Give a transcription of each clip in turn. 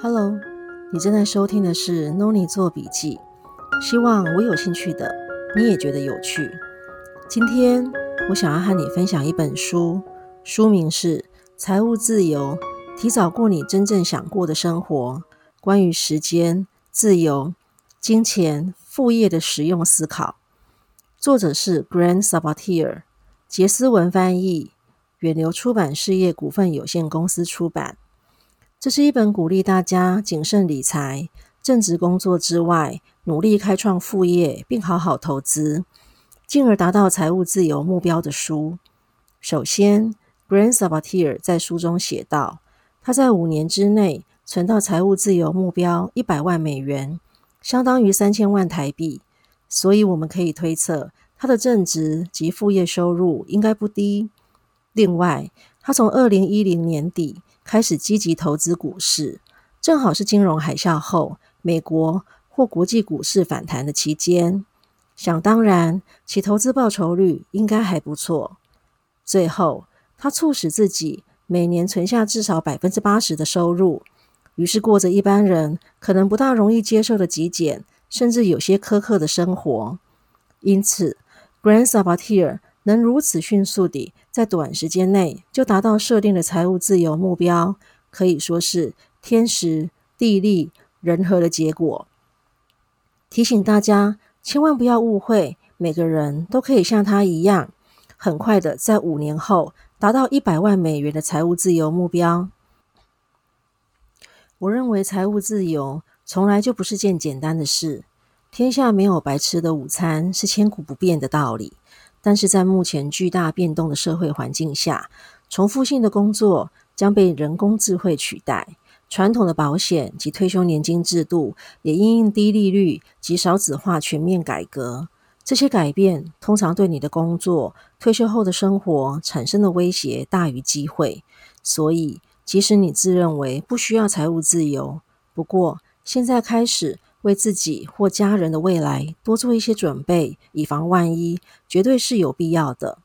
Hello，你正在收听的是 Noni 做笔记，希望我有兴趣的你也觉得有趣。今天我想要和你分享一本书，书名是《财务自由：提早过你真正想过的生活》，关于时间、自由、金钱、副业的实用思考。作者是 Grant Sabatier，杰斯文翻译，远流出版事业股份有限公司出版。这是一本鼓励大家谨慎理财、正职工作之外，努力开创副业，并好好投资，进而达到财务自由目标的书。首先，Grant Sabatier 在书中写道，他在五年之内存到财务自由目标一百万美元，相当于三千万台币。所以我们可以推测，他的正职及副业收入应该不低。另外，他从二零一零年底，开始积极投资股市，正好是金融海啸后美国或国际股市反弹的期间。想当然，其投资报酬率应该还不错。最后，他促使自己每年存下至少百分之八十的收入，于是过着一般人可能不大容易接受的极简，甚至有些苛刻的生活。因此，Grand Sabatier 能如此迅速地在短时间内就达到设定的财务自由目标，可以说是天时地利人和的结果。提醒大家，千万不要误会，每个人都可以像他一样，很快的在五年后达到一百万美元的财务自由目标。我认为财务自由从来就不是件简单的事，天下没有白吃的午餐，是千古不变的道理。但是在目前巨大变动的社会环境下，重复性的工作将被人工智慧取代，传统的保险及退休年金制度也因应低利率及少子化全面改革。这些改变通常对你的工作、退休后的生活产生的威胁大于机会。所以，即使你自认为不需要财务自由，不过现在开始。为自己或家人的未来多做一些准备，以防万一，绝对是有必要的。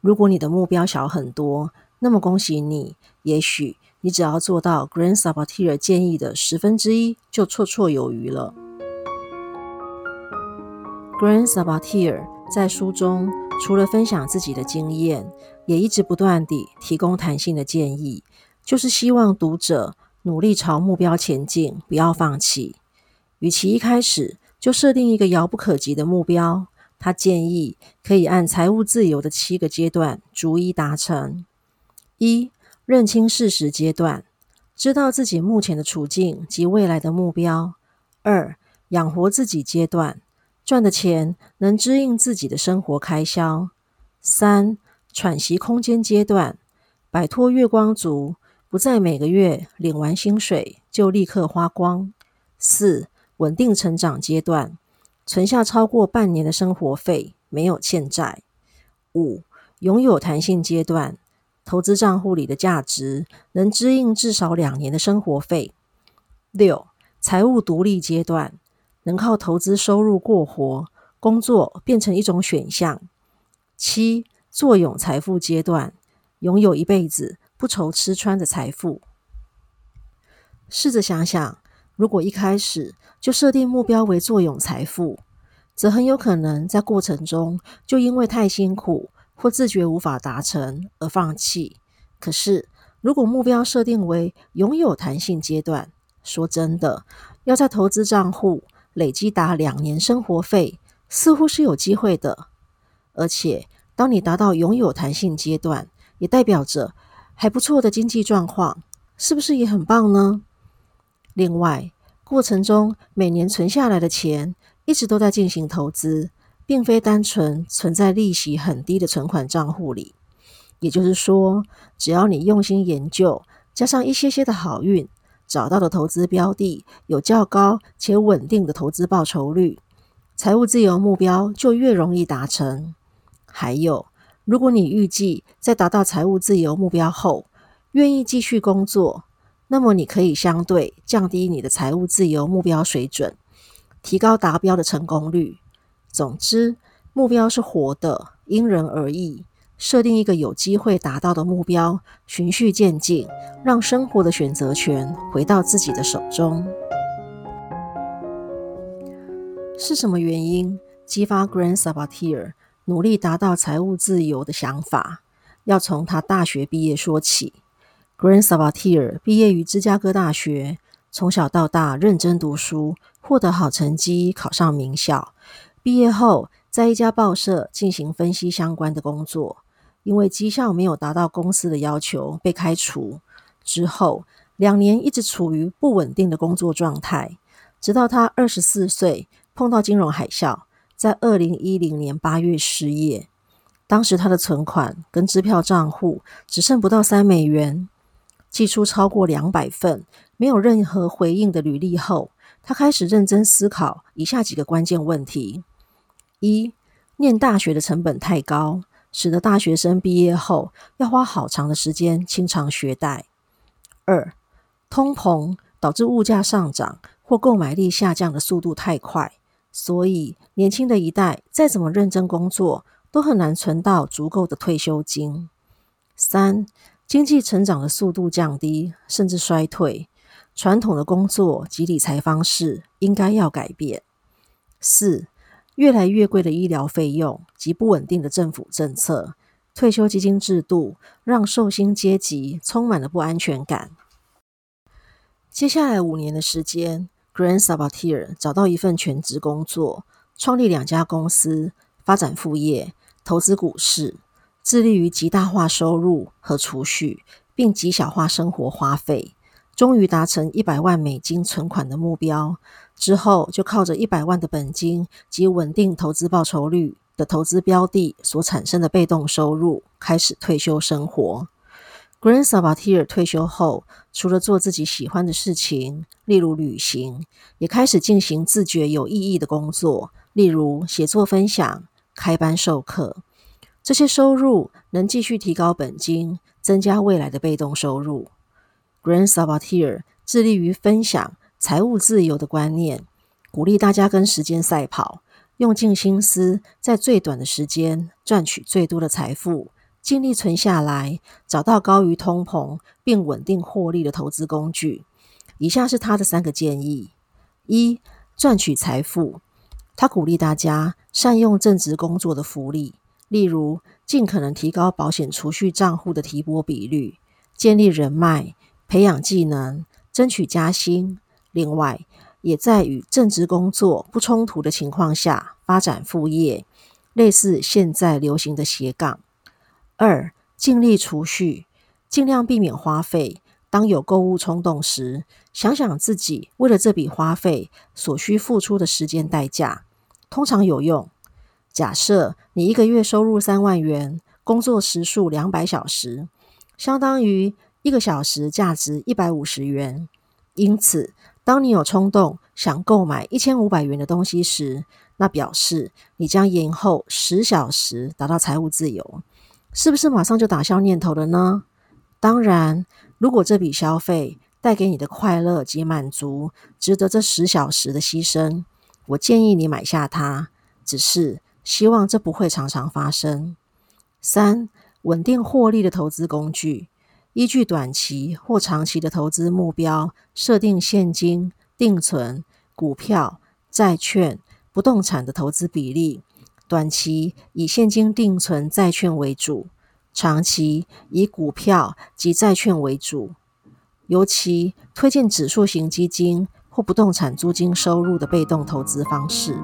如果你的目标小很多，那么恭喜你，也许你只要做到 Gransabatier 建议的十分之一，就绰绰有余了。Gransabatier 在书中除了分享自己的经验，也一直不断地提供弹性的建议，就是希望读者努力朝目标前进，不要放弃。与其一开始就设定一个遥不可及的目标，他建议可以按财务自由的七个阶段逐一达成：一、认清事实阶段，知道自己目前的处境及未来的目标；二、养活自己阶段，赚的钱能支应自己的生活开销；三、喘息空间阶段，摆脱月光族，不再每个月领完薪水就立刻花光；四、稳定成长阶段，存下超过半年的生活费，没有欠债。五、拥有弹性阶段，投资账户里的价值能支应至少两年的生活费。六、财务独立阶段，能靠投资收入过活，工作变成一种选项。七、坐拥财富阶段，拥有一辈子不愁吃穿的财富。试着想想。如果一开始就设定目标为坐拥财富，则很有可能在过程中就因为太辛苦或自觉无法达成而放弃。可是，如果目标设定为拥有弹性阶段，说真的，要在投资账户累积达两年生活费，似乎是有机会的。而且，当你达到拥有弹性阶段，也代表着还不错的经济状况，是不是也很棒呢？另外，过程中每年存下来的钱一直都在进行投资，并非单纯存在利息很低的存款账户里。也就是说，只要你用心研究，加上一些些的好运，找到的投资标的有较高且稳定的投资报酬率，财务自由目标就越容易达成。还有，如果你预计在达到财务自由目标后，愿意继续工作。那么你可以相对降低你的财务自由目标水准，提高达标的成功率。总之，目标是活的，因人而异，设定一个有机会达到的目标，循序渐进，让生活的选择权回到自己的手中。是什么原因激发 Grand Sabatier 努力达到财务自由的想法？要从他大学毕业说起。Grant Sabatier 毕业于芝加哥大学，从小到大认真读书，获得好成绩，考上名校。毕业后，在一家报社进行分析相关的工作。因为绩效没有达到公司的要求，被开除。之后两年一直处于不稳定的工作状态，直到他二十四岁碰到金融海啸，在二零一零年八月失业。当时他的存款跟支票账户只剩不到三美元。寄出超过两百份没有任何回应的履历后，他开始认真思考以下几个关键问题：一、念大学的成本太高。使得大学生毕业后要花好长的时间清偿学贷。二、通膨导致物价上涨或购买力下降的速度太快，所以年轻的一代再怎么认真工作，都很难存到足够的退休金。三、经济成长的速度降低甚至衰退，传统的工作及理财方式应该要改变。四、越来越贵的医疗费用及不稳定的政府政策，退休基金制度让寿星阶级充满了不安全感。接下来五年的时间，Grand Sabatier 找到一份全职工作，创立两家公司，发展副业，投资股市，致力于极大化收入和储蓄，并极小化生活花费。终于达成一百万美金存款的目标之后，就靠着一百万的本金及稳定投资报酬率的投资标的所产生的被动收入，开始退休生活。gran sabatier 退休后，除了做自己喜欢的事情，例如旅行，也开始进行自觉有意义的工作，例如写作分享、开班授课。这些收入能继续提高本金，增加未来的被动收入。Grand Sabatier 致力于分享财务自由的观念，鼓励大家跟时间赛跑，用尽心思在最短的时间赚取最多的财富，尽力存下来，找到高于通膨并稳定获利的投资工具。以下是他的三个建议：一、赚取财富。他鼓励大家善用正职工作的福利，例如尽可能提高保险储蓄账户的提拨比率，建立人脉。培养技能，争取加薪。另外，也在与正职工作不冲突的情况下发展副业，类似现在流行的斜杠。二，尽力储蓄，尽量避免花费。当有购物冲动时，想想自己为了这笔花费所需付出的时间代价，通常有用。假设你一个月收入三万元，工作时数两百小时，相当于。一个小时价值一百五十元，因此，当你有冲动想购买一千五百元的东西时，那表示你将延后十小时达到财务自由，是不是马上就打消念头了呢？当然，如果这笔消费带给你的快乐及满足值得这十小时的牺牲，我建议你买下它。只是希望这不会常常发生。三、稳定获利的投资工具。依据短期或长期的投资目标，设定现金、定存、股票、债券、不动产的投资比例。短期以现金、定存、债券为主，长期以股票及债券为主。尤其推荐指数型基金或不动产租金收入的被动投资方式。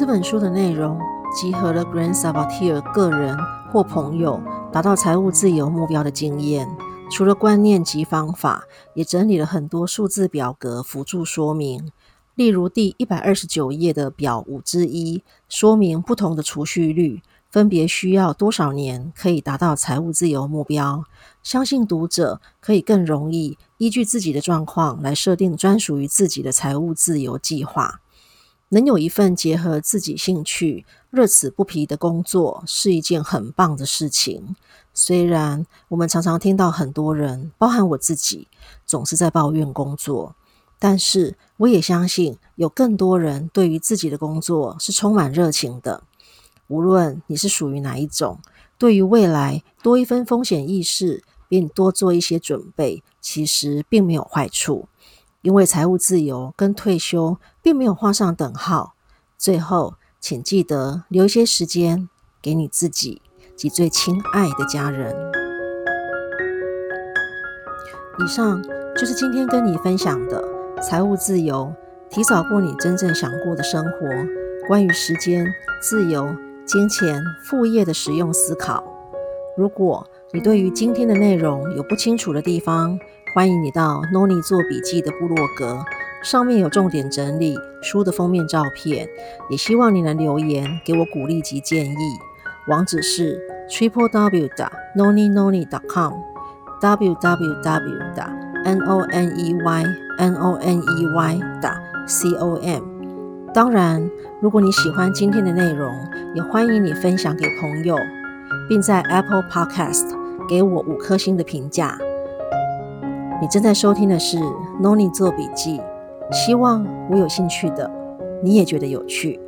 这本书的内容集合了 Grant Sabatier 个人。或朋友达到财务自由目标的经验，除了观念及方法，也整理了很多数字表格辅助说明。例如第一百二十九页的表五之一，说明不同的储蓄率分别需要多少年可以达到财务自由目标。相信读者可以更容易依据自己的状况来设定专属于自己的财务自由计划。能有一份结合自己兴趣、乐此不疲的工作，是一件很棒的事情。虽然我们常常听到很多人，包含我自己，总是在抱怨工作，但是我也相信有更多人对于自己的工作是充满热情的。无论你是属于哪一种，对于未来多一分风险意识，并多做一些准备，其实并没有坏处。因为财务自由跟退休并没有画上等号。最后，请记得留一些时间给你自己及最亲爱的家人。以上就是今天跟你分享的财务自由，提早过你真正想过的生活。关于时间、自由、金钱、副业的实用思考。如果你对于今天的内容有不清楚的地方，欢迎你到 Noni 做笔记的部落格，上面有重点整理书的封面照片。也希望你能留言给我鼓励及建议。网址是 triple w 的 noni noni dot com w w w 的 n o n e y n o n e y 的 c o m。当然，如果你喜欢今天的内容，也欢迎你分享给朋友，并在 Apple Podcast 给我五颗星的评价。你正在收听的是 Noni 做笔记，希望我有兴趣的，你也觉得有趣。